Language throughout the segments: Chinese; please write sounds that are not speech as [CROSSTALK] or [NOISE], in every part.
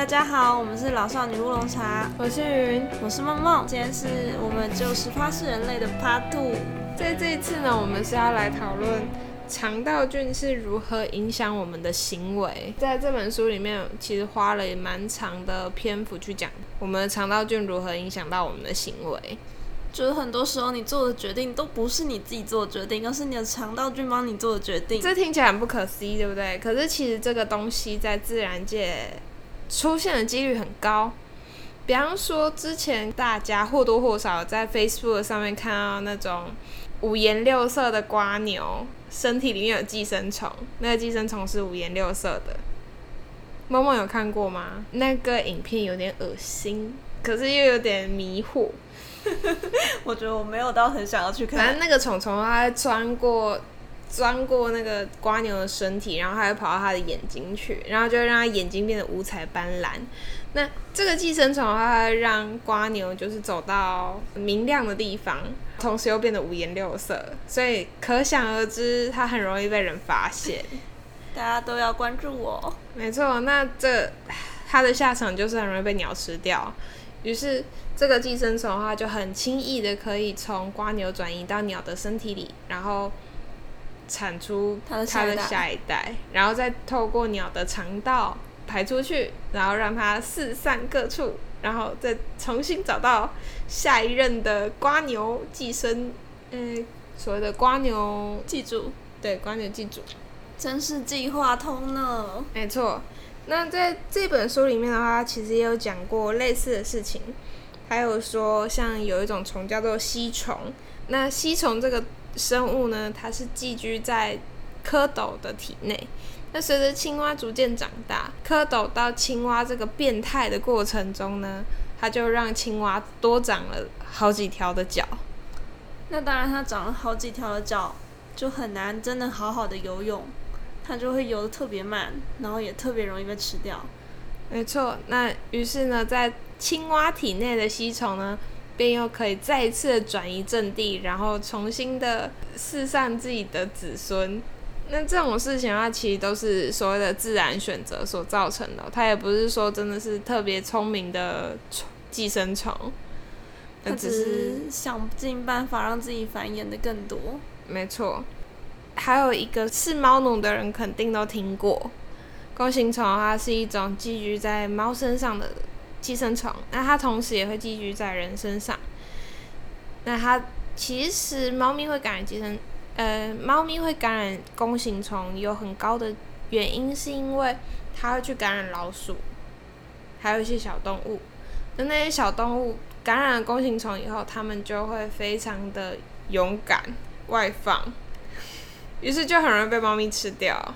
大家好，我们是老少女乌龙茶，我是云，我是梦梦。今天是我们就是发是人类的 Part Two。在这一次呢，我们是要来讨论肠道菌是如何影响我们的行为。在这本书里面，其实花了蛮长的篇幅去讲我们的肠道菌如何影响到我们的行为。就是很多时候你做的决定都不是你自己做的决定，而是你的肠道菌帮你做的决定。这听起来很不可思议，对不对？可是其实这个东西在自然界出现的几率很高。比方说，之前大家或多或少在 Facebook 上面看到那种五颜六色的瓜牛，身体里面有寄生虫，那个寄生虫是五颜六色的。梦梦有看过吗？那个影片有点恶心，可是又有点迷惑。[LAUGHS] 我觉得我没有到很想要去看。反正那个虫虫它会钻过钻过那个瓜牛的身体，然后它会跑到它的眼睛去，然后就会让它眼睛变得五彩斑斓。那这个寄生虫它会让瓜牛就是走到明亮的地方，同时又变得五颜六色，所以可想而知它很容易被人发现。大家都要关注我。没错，那这它的下场就是很容易被鸟吃掉。于是，这个寄生虫的话就很轻易的可以从瓜牛转移到鸟的身体里，然后产出它的下一代，然后再透过鸟的肠道排出去，然后让它四散各处，然后再重新找到下一任的瓜牛寄生。嗯，所谓的瓜牛寄主，对，瓜牛寄主，真是计划通呢。没错。那在这本书里面的话，其实也有讲过类似的事情，还有说像有一种虫叫做吸虫。那吸虫这个生物呢，它是寄居在蝌蚪的体内。那随着青蛙逐渐长大，蝌蚪到青蛙这个变态的过程中呢，它就让青蛙多长了好几条的脚。那当然，它长了好几条的脚，就很难真的好好的游泳。它就会游的特别慢，然后也特别容易被吃掉。没错，那于是呢，在青蛙体内的吸虫呢，便又可以再一次的转移阵地，然后重新的四散自己的子孙。那这种事情的话，其实都是所谓的自然选择所造成的，它也不是说真的是特别聪明的寄生虫，它只是想尽办法让自己繁衍的更多。没错。还有一个是猫奴的人肯定都听过，弓形虫它是一种寄居在猫身上的寄生虫，那它同时也会寄居在人身上。那它其实猫咪会感染寄生，呃，猫咪会感染弓形虫有很高的原因，是因为它会去感染老鼠，还有一些小动物。那那些小动物感染了弓形虫以后，它们就会非常的勇敢外放。于是就很容易被猫咪吃掉。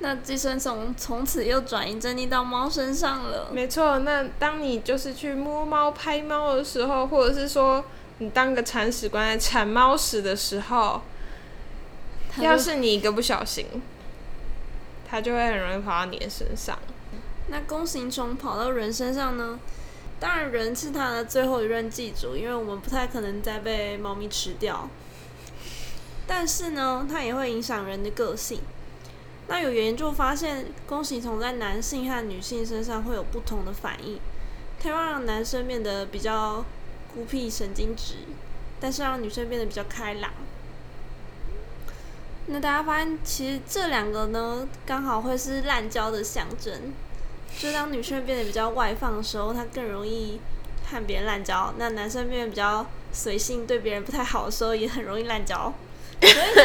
那寄生虫从此又转移阵地到猫身上了。没错，那当你就是去摸猫、拍猫的时候，或者是说你当个铲屎官在铲猫屎的时候，要是你一个不小心，它就会很容易跑到你的身上。那弓形虫跑到人身上呢？当然，人是它的最后一任寄主，因为我们不太可能再被猫咪吃掉。但是呢，它也会影响人的个性。那有研究发现，弓形虫在男性和女性身上会有不同的反应。它会让男生变得比较孤僻、神经质，但是让女生变得比较开朗。那大家发现，其实这两个呢，刚好会是滥交的象征。就当女生变得比较外放的时候，她更容易和别人滥交；那男生变得比较随性，对别人不太好的时候，也很容易滥交。所以呢，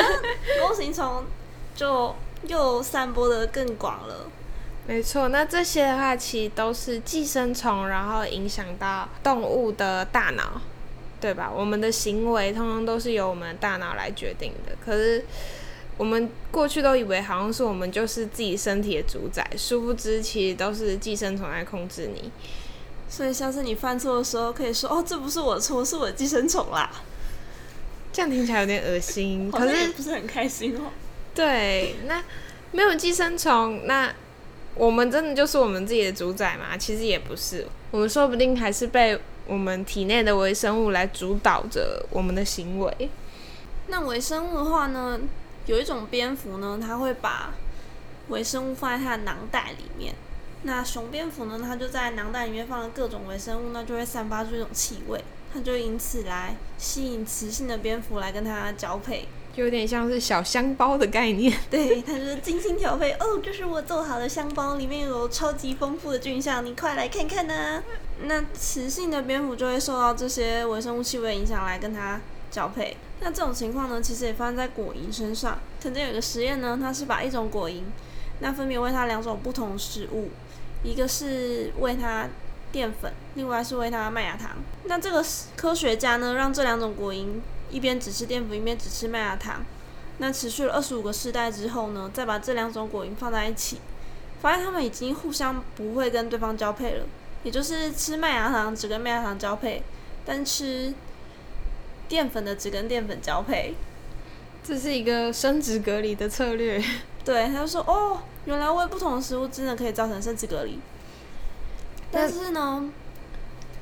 弓形虫就又散播的更广了。没错，那这些的话，其实都是寄生虫，然后影响到动物的大脑，对吧？我们的行为通通都是由我们的大脑来决定的。可是我们过去都以为好像是我们就是自己身体的主宰，殊不知其实都是寄生虫来控制你。所以下次你犯错的时候，可以说：“哦，这不是我错，是我的寄生虫啦。[LAUGHS] ”这样听起来有点恶心，可是不是很开心哦。对，那没有寄生虫，那我们真的就是我们自己的主宰吗？其实也不是，我们说不定还是被我们体内的微生物来主导着我们的行为。那微生物的话呢，有一种蝙蝠呢，它会把微生物放在它的囊袋里面。那雄蝙蝠呢，它就在囊袋里面放了各种微生物，那就会散发出一种气味，它就因此来吸引雌性的蝙蝠来跟它交配。有点像是小香包的概念。[LAUGHS] 对，它就是精心调配哦，这是我做好的香包，里面有超级丰富的菌相，你快来看看呢。那雌性的蝙蝠就会受到这些微生物气味影响来跟它交配。那这种情况呢，其实也发生在果蝇身上。曾经有一个实验呢，它是把一种果蝇，那分别喂它两种不同食物，一个是喂它淀粉，另外是喂它麦芽糖。那这个科学家呢，让这两种果蝇一边只吃淀粉，一边只吃麦芽糖。那持续了二十五个世代之后呢，再把这两种果蝇放在一起，发现它们已经互相不会跟对方交配了，也就是吃麦芽糖只跟麦芽糖交配，但吃淀粉的只跟淀粉交配。这是一个生殖隔离的策略。[LAUGHS] 对，他就说哦，原来喂不同的食物真的可以造成生殖隔离。但是呢，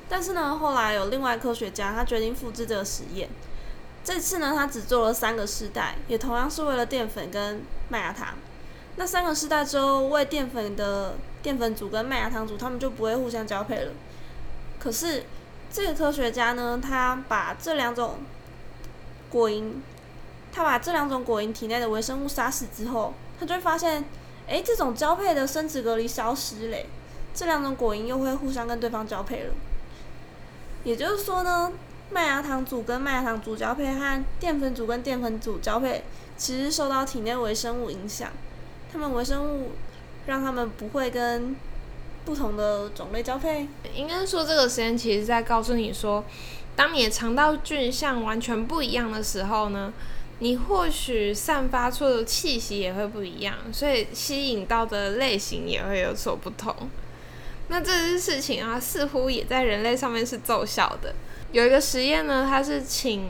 但是呢，后来有另外科学家，他决定复制这个实验。这次呢，他只做了三个世代，也同样是为了淀粉跟麦芽糖。那三个世代之后，喂淀粉的淀粉组跟麦芽糖组，他们就不会互相交配了。可是这个科学家呢，他把这两种果蝇，他把这两种果蝇体内的微生物杀死之后，他就会发现，哎，这种交配的生殖隔离消失嘞，这两种果蝇又会互相跟对方交配了。也就是说呢。麦芽糖组跟麦芽糖组交配和淀粉组跟淀粉组交配，其实受到体内微生物影响。它们微生物让它们不会跟不同的种类交配。应该说，这个实验其实在告诉你说，当你的肠道菌相完全不一样的时候呢，你或许散发出的气息也会不一样，所以吸引到的类型也会有所不同。那这件事情啊，似乎也在人类上面是奏效的。有一个实验呢，他是请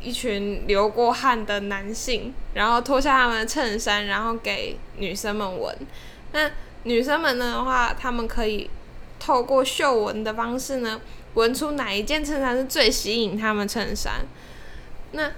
一群流过汗的男性，然后脱下他们的衬衫，然后给女生们闻。那女生们呢的话，他们可以透过嗅闻的方式呢，闻出哪一件衬衫是最吸引他们衬衫。那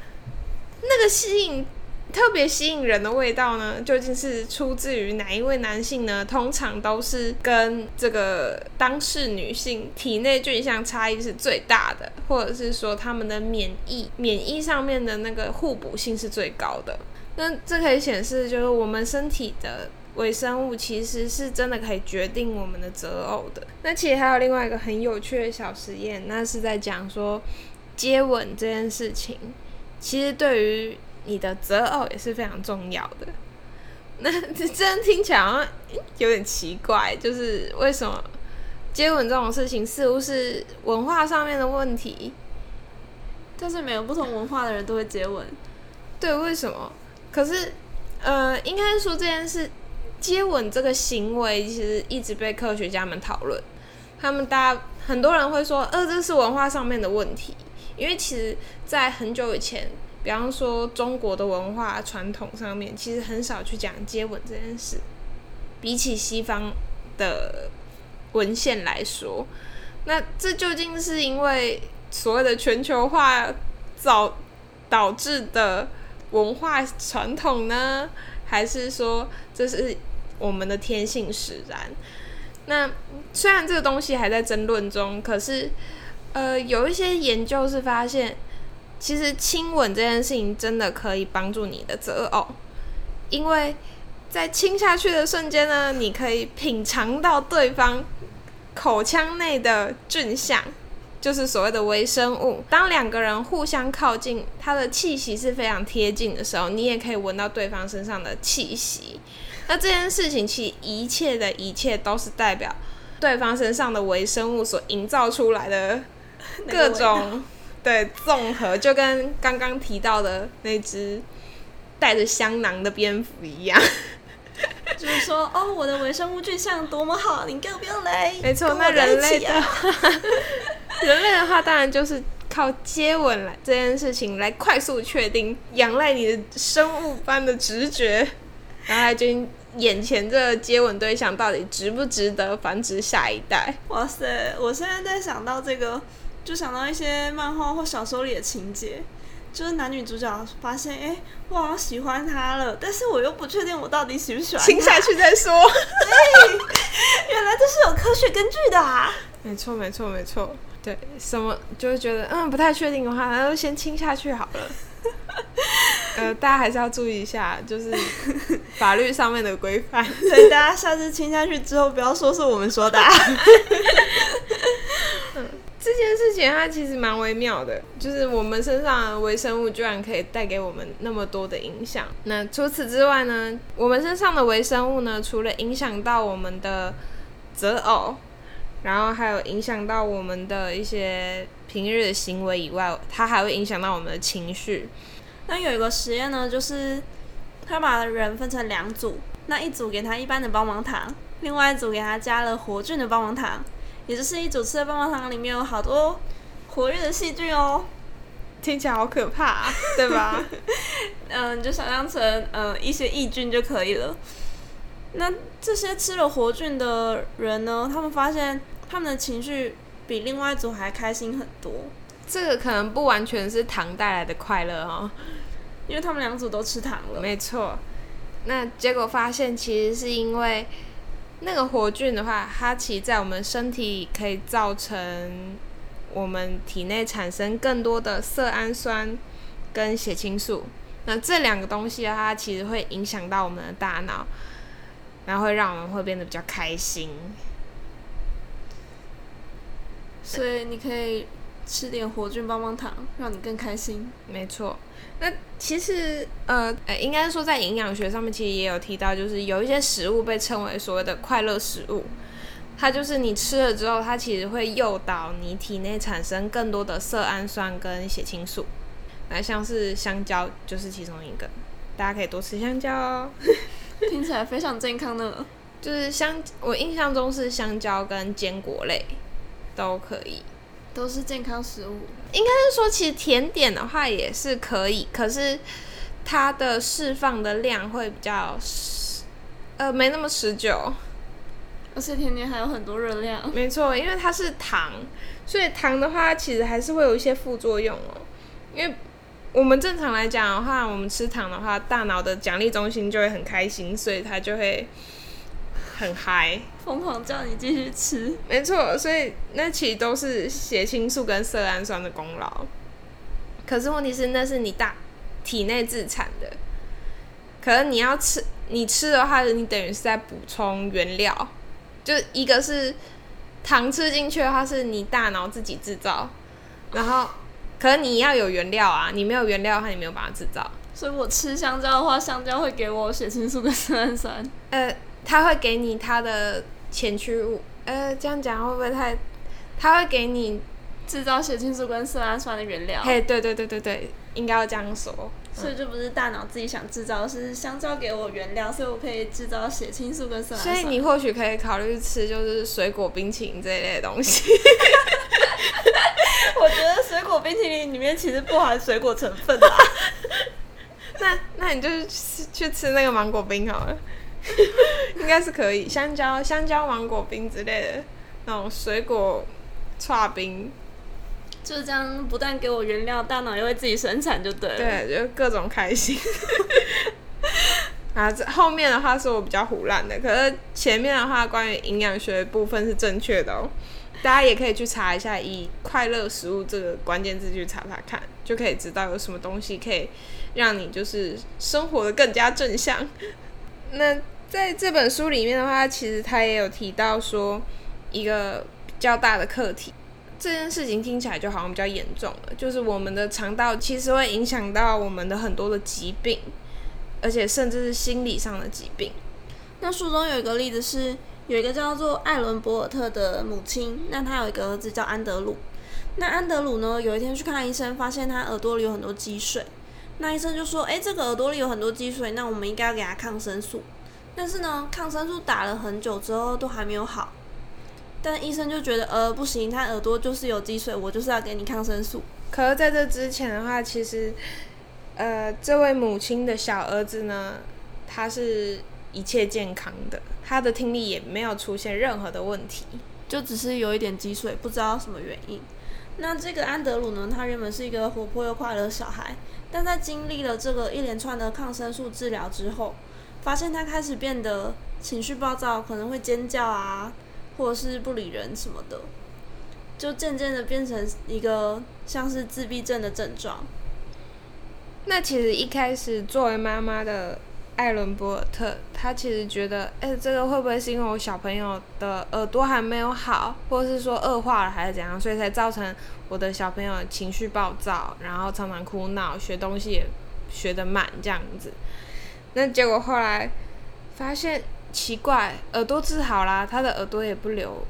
那个吸引。特别吸引人的味道呢，究竟是出自于哪一位男性呢？通常都是跟这个当事女性体内菌相差异是最大的，或者是说他们的免疫免疫上面的那个互补性是最高的。那这可以显示，就是我们身体的微生物其实是真的可以决定我们的择偶的。那其实还有另外一个很有趣的小实验，那是在讲说接吻这件事情，其实对于你的择偶也是非常重要的。[LAUGHS] 那 [LAUGHS] 这样听起来好像有点奇怪，就是为什么接吻这种事情似乎是文化上面的问题？但是每个不同文化的人都会接吻，对？为什么？可是，呃，应该说这件事，接吻这个行为其实一直被科学家们讨论。他们大家很多人会说，呃，这是文化上面的问题，因为其实，在很久以前。比方说，中国的文化传统上面，其实很少去讲接吻这件事。比起西方的文献来说，那这究竟是因为所谓的全球化造导致的文化传统呢，还是说这是我们的天性使然？那虽然这个东西还在争论中，可是呃，有一些研究是发现。其实亲吻这件事情真的可以帮助你的择偶，因为在亲下去的瞬间呢，你可以品尝到对方口腔内的菌相，就是所谓的微生物。当两个人互相靠近，他的气息是非常贴近的时候，你也可以闻到对方身上的气息。那这件事情，其实一切的一切都是代表对方身上的微生物所营造出来的各种。对，综合就跟刚刚提到的那只带着香囊的蝙蝠一样，[LAUGHS] 就是说，哦，我的微生物菌相多么好，你要不要来？没错，那人类的，[LAUGHS] 人类的话，当然就是靠接吻来这件事情来快速确定，仰赖你的生物般的直觉，然后来决定眼前这个接吻对象到底值不值得繁殖下一代。哇塞，我现在在想到这个。就想到一些漫画或小说里的情节，就是男女主角发现，哎，我好像喜欢他了，但是我又不确定我到底喜不喜欢。亲下去再说。对，原来这是有科学根据的啊。没错，没错，没错。对，什么就是觉得嗯不太确定的话，那就先亲下去好了。[LAUGHS] 呃，大家还是要注意一下，就是 [LAUGHS] 法律上面的规范。所以大家下次亲下去之后，不要说是我们说的、啊。这件事情它其实蛮微妙的，就是我们身上的微生物居然可以带给我们那么多的影响。那除此之外呢，我们身上的微生物呢，除了影响到我们的择偶，然后还有影响到我们的一些平日的行为以外，它还会影响到我们的情绪。那有一个实验呢，就是他把人分成两组，那一组给他一般的棒棒糖，另外一组给他加了活菌的棒棒糖。也就是一组吃的棒棒糖里面有好多活跃的细菌哦，听起来好可怕、啊，[LAUGHS] 对吧？嗯，你就想象成呃一些抑菌就可以了。那这些吃了活菌的人呢，他们发现他们的情绪比另外一组还开心很多，这个可能不完全是糖带来的快乐哦，因为他们两组都吃糖了。没错，那结果发现其实是因为。那个活菌的话，它其实在我们身体可以造成我们体内产生更多的色氨酸跟血清素。那这两个东西的话，其实会影响到我们的大脑，然后会让我们会变得比较开心。所以你可以吃点活菌棒棒糖，让你更开心。没错。那其实，呃，呃，应该说在营养学上面，其实也有提到，就是有一些食物被称为所谓的快乐食物，它就是你吃了之后，它其实会诱导你体内产生更多的色氨酸跟血清素。那像是香蕉就是其中一个，大家可以多吃香蕉哦。[LAUGHS] 听起来非常健康呢。就是香，我印象中是香蕉跟坚果类都可以。都是健康食物，应该是说，其实甜点的话也是可以，可是它的释放的量会比较，呃，没那么持久。而且甜点还有很多热量。没错，因为它是糖，所以糖的话其实还是会有一些副作用哦。因为我们正常来讲的话，我们吃糖的话，大脑的奖励中心就会很开心，所以它就会。很嗨，疯狂叫你继续吃。没错，所以那其实都是血清素跟色氨酸的功劳。可是问题是，那是你大体内自产的。可是你要吃，你吃的话，你等于是在补充原料。就一个是糖吃进去的话，是你大脑自己制造。然后，可是你要有原料啊，你没有原料的话，你没有办法制造。所以我吃香蕉的话，香蕉会给我血清素跟色氨酸。呃。他会给你他的前驱物，呃，这样讲会不会太？他会给你制造血清素跟色氨酸的原料。嘿，对对对对对，应该要这样说。所以这不是大脑自己想制造，是香蕉给我原料，所以我可以制造血清素跟色氨酸。所以你或许可以考虑吃就是水果冰淇淋这一类的东西。[LAUGHS] 我觉得水果冰淇淋里面其实不含水果成分啊。[LAUGHS] 那那你就去去吃那个芒果冰好了。[LAUGHS] 应该是可以，香蕉、香蕉、芒果冰之类的那种水果串冰，就是这样，不但给我原料，大脑又会自己生产，就对了。对，就各种开心。[LAUGHS] 啊，这后面的话是我比较胡乱的，可是前面的话关于营养学部分是正确的哦。大家也可以去查一下，以快乐食物这个关键字去查查看，就可以知道有什么东西可以让你就是生活的更加正向。那在这本书里面的话，其实他也有提到说一个比较大的课题。这件事情听起来就好像比较严重了，就是我们的肠道其实会影响到我们的很多的疾病，而且甚至是心理上的疾病。那书中有一个例子是，有一个叫做艾伦博尔特的母亲，那他有一个儿子叫安德鲁。那安德鲁呢，有一天去看医生，发现他耳朵里有很多积水。那医生就说：“哎，这个耳朵里有很多积水，那我们应该要给他抗生素。”但是呢，抗生素打了很久之后都还没有好，但医生就觉得呃不行，他耳朵就是有积水，我就是要给你抗生素。可是在这之前的话，其实呃这位母亲的小儿子呢，他是一切健康的，他的听力也没有出现任何的问题，就只是有一点积水，不知道什么原因。那这个安德鲁呢，他原本是一个活泼又快乐的小孩，但在经历了这个一连串的抗生素治疗之后。发现他开始变得情绪暴躁，可能会尖叫啊，或者是不理人什么的，就渐渐的变成一个像是自闭症的症状。那其实一开始作为妈妈的艾伦博尔特，他其实觉得，哎、这个会不会是因为我小朋友的耳朵还没有好，或者是说恶化了，还是怎样，所以才造成我的小朋友情绪暴躁，然后常常哭闹，学东西也学得慢这样子。那结果后来发现奇怪，耳朵治好啦，他的耳朵也不流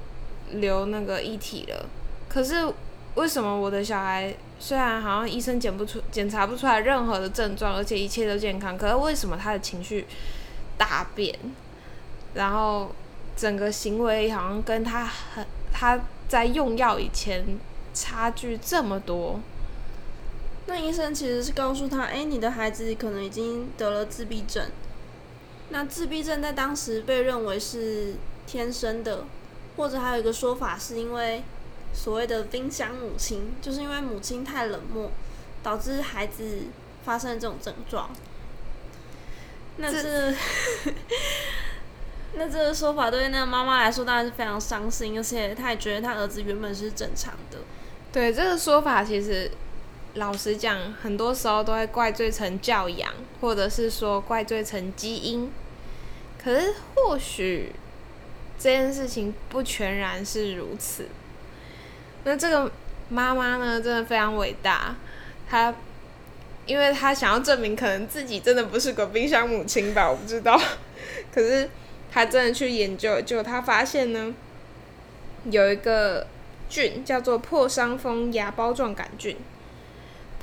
流那个液体了，可是为什么我的小孩虽然好像医生检不出、检查不出来任何的症状，而且一切都健康，可是为什么他的情绪大变，然后整个行为好像跟他很他在用药以前差距这么多？那医生其实是告诉他，哎、你的孩子可能已经得了自闭症。那自闭症在当时被认为是天生的，或者还有一个说法是因为所谓的冰箱母亲，就是因为母亲太冷漠，导致孩子发生这种症状。那这 [LAUGHS] 那这个说法对那个妈妈来说当然是非常伤心，而且她也觉得她儿子原本是正常的。对这个说法，其实老实讲，很多时候都会怪罪成教养，或者是说怪罪成基因。可是或许这件事情不全然是如此。那这个妈妈呢，真的非常伟大，她因为她想要证明，可能自己真的不是个冰箱母亲吧，我不知道。可是她真的去研究，结果她发现呢，[LAUGHS] 有一个菌叫做破伤风芽孢状杆菌，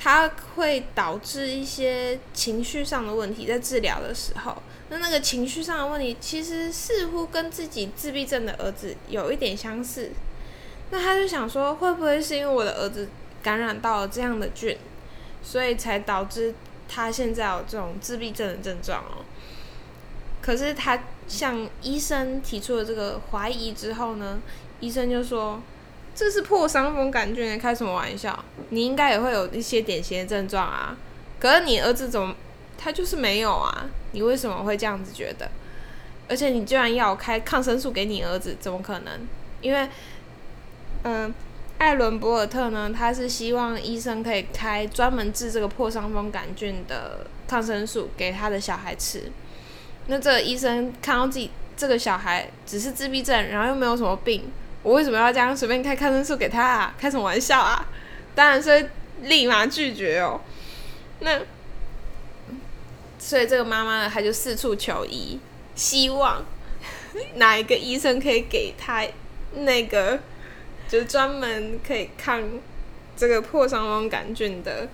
它会导致一些情绪上的问题，在治疗的时候，那那个情绪上的问题，其实似乎跟自己自闭症的儿子有一点相似。那他就想说，会不会是因为我的儿子感染到了这样的菌，所以才导致他现在有这种自闭症的症状哦？可是他向医生提出了这个怀疑之后呢，医生就说。这是破伤风杆菌，开什么玩笑？你应该也会有一些典型的症状啊。可是你儿子怎么，他就是没有啊？你为什么会这样子觉得？而且你居然要开抗生素给你儿子，怎么可能？因为，嗯、艾伦博尔特呢，他是希望医生可以开专门治这个破伤风杆菌的抗生素给他的小孩吃。那这个医生看到自己这个小孩只是自闭症，然后又没有什么病。我为什么要这样随便开抗生素给他啊？开什么玩笑啊！当然是立马拒绝哦。那所以这个妈妈呢，她就四处求医，希望 [LAUGHS] 哪一个医生可以给她那个就是专门可以抗这个破伤风杆菌的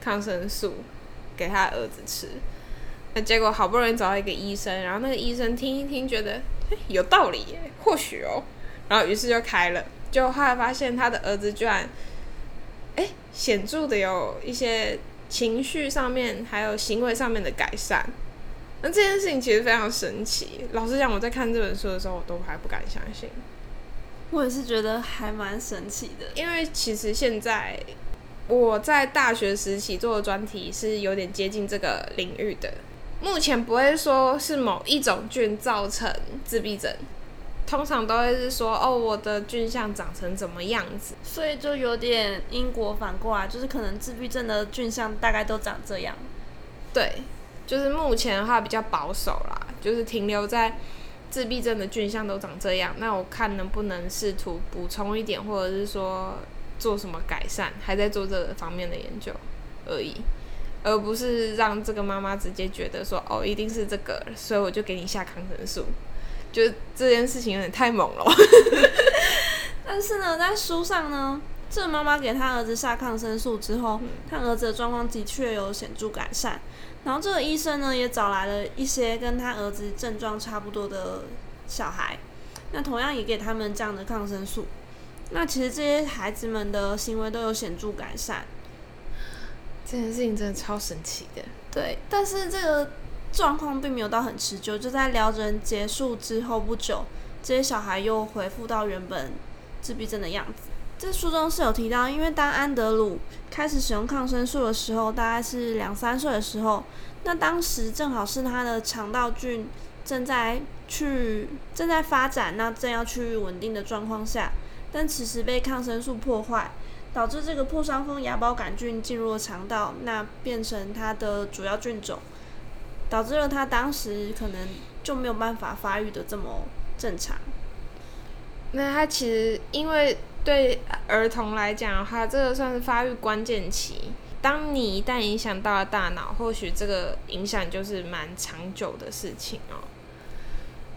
抗生素给她儿子吃。那结果好不容易找到一个医生，然后那个医生听一听，觉得有道理耶，或许哦。然后于是就开了，就后来发现他的儿子居然，哎，显著的有一些情绪上面还有行为上面的改善。那这件事情其实非常神奇。老实讲，我在看这本书的时候，我都还不敢相信，我也是觉得还蛮神奇的。因为其实现在我在大学时期做的专题是有点接近这个领域的。目前不会说是某一种菌造成自闭症。通常都会是说，哦，我的菌相长成怎么样子，所以就有点因果反过来，就是可能自闭症的菌相大概都长这样。对，就是目前的话比较保守啦，就是停留在自闭症的菌相都长这样。那我看能不能试图补充一点，或者是说做什么改善，还在做这个方面的研究而已，而不是让这个妈妈直接觉得说，哦，一定是这个，所以我就给你下抗生素。就这件事情有点太猛了。[LAUGHS] 但是呢，在书上呢，这妈妈给他儿子下抗生素之后，他儿子的状况的确有显著改善。然后这个医生呢，也找来了一些跟他儿子症状差不多的小孩，那同样也给他们这样的抗生素。那其实这些孩子们的行为都有显著改善。这件事情真的超神奇的。对，但是这个状况并没有到很持久，就在疗程结束之后不久，这些小孩又恢复到原本自闭症的样子。这书中是有提到，因为当安德鲁开始使用抗生素的时候，大概是两三岁的时候，那当时正好是他的肠道菌正在去正在发展，那正要去稳定的状况下，但此时被抗生素破坏，导致这个破伤风芽孢杆菌进入了肠道，那变成它的主要菌种，导致了他当时可能就没有办法发育的这么正常。那他其实因为对儿童来讲的话，这个算是发育关键期。当你一旦影响到了大脑，或许这个影响就是蛮长久的事情哦。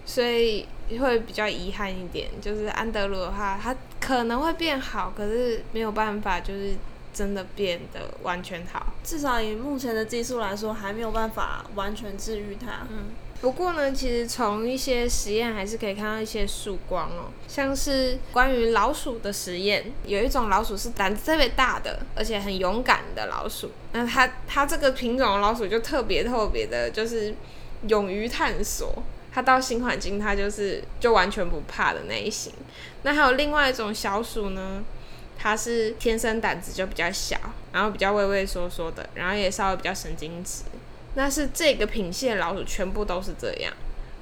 所以会比较遗憾一点，就是安德鲁的话，他可能会变好，可是没有办法，就是真的变得完全好。至少以目前的技术来说，还没有办法完全治愈它。嗯。不过呢，其实从一些实验还是可以看到一些曙光哦，像是关于老鼠的实验，有一种老鼠是胆子特别大的，而且很勇敢的老鼠。那它它这个品种的老鼠就特别特别的，就是勇于探索。它到新环境，它就是就完全不怕的那一型。那还有另外一种小鼠呢，它是天生胆子就比较小，然后比较畏畏缩缩的，然后也稍微比较神经质。那是这个品系的老鼠全部都是这样，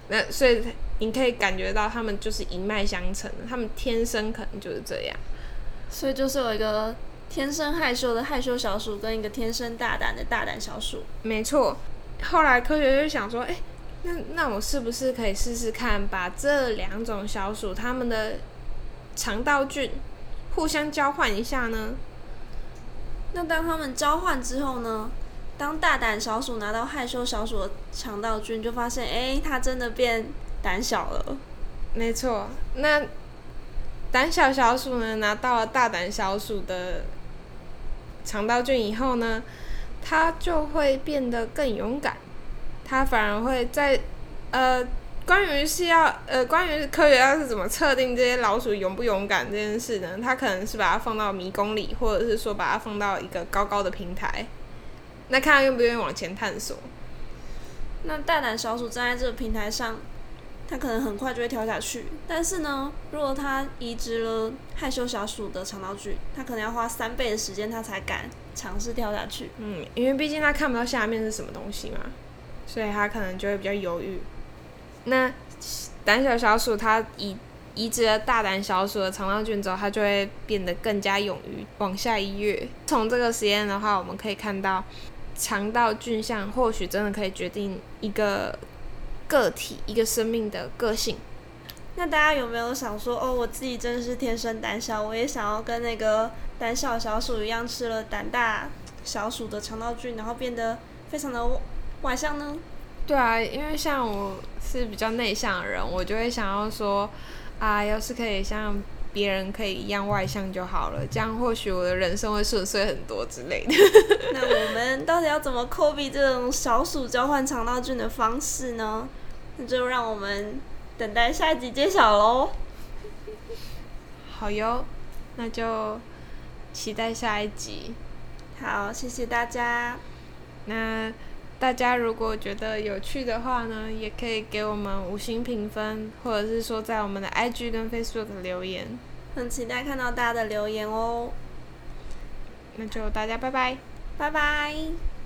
那所以你可以感觉到它们就是一脉相承的，它们天生可能就是这样。所以就是有一个天生害羞的害羞小鼠，跟一个天生大胆的大胆小鼠。没错。后来科学就想说，哎，那那我是不是可以试试看，把这两种小鼠它们的肠道菌互相交换一下呢？那当他们交换之后呢？当大胆小鼠拿到害羞小鼠的肠道菌，就发现，哎，它真的变胆小了。没错，那胆小小鼠呢，拿到了大胆小鼠的肠道菌以后呢，它就会变得更勇敢。它反而会在，呃，关于是要，呃，关于科学家是怎么测定这些老鼠勇不勇敢这件事呢？他可能是把它放到迷宫里，或者是说把它放到一个高高的平台。那看它愿不愿意往前探索。那大胆小鼠站在这个平台上，它可能很快就会跳下去。但是呢，如果它移植了害羞小鼠的肠道菌，它可能要花三倍的时间，它才敢尝试跳下去。嗯，因为毕竟它看不到下面是什么东西嘛，所以它可能就会比较犹豫。那胆小小鼠它移移植了大胆小鼠的肠道菌之后，它就会变得更加勇于往下一跃。从这个实验的话，我们可以看到。肠道菌相或许真的可以决定一个个体、一个生命的个性。那大家有没有想说，哦，我自己真的是天生胆小，我也想要跟那个胆小小鼠一样，吃了胆大小鼠的肠道菌，然后变得非常的外向呢？对啊，因为像我是比较内向的人，我就会想要说，啊，要是可以像。别人可以一样外向就好了，这样或许我的人生会顺遂很多之类的。[LAUGHS] 那我们到底要怎么科比这种小鼠交换肠道菌的方式呢？那就让我们等待下一集揭晓喽。好哟，那就期待下一集。好，谢谢大家。那。大家如果觉得有趣的话呢，也可以给我们五星评分，或者是说在我们的 IG 跟 Facebook 留言。很期待看到大家的留言哦。那就大家拜拜，拜拜。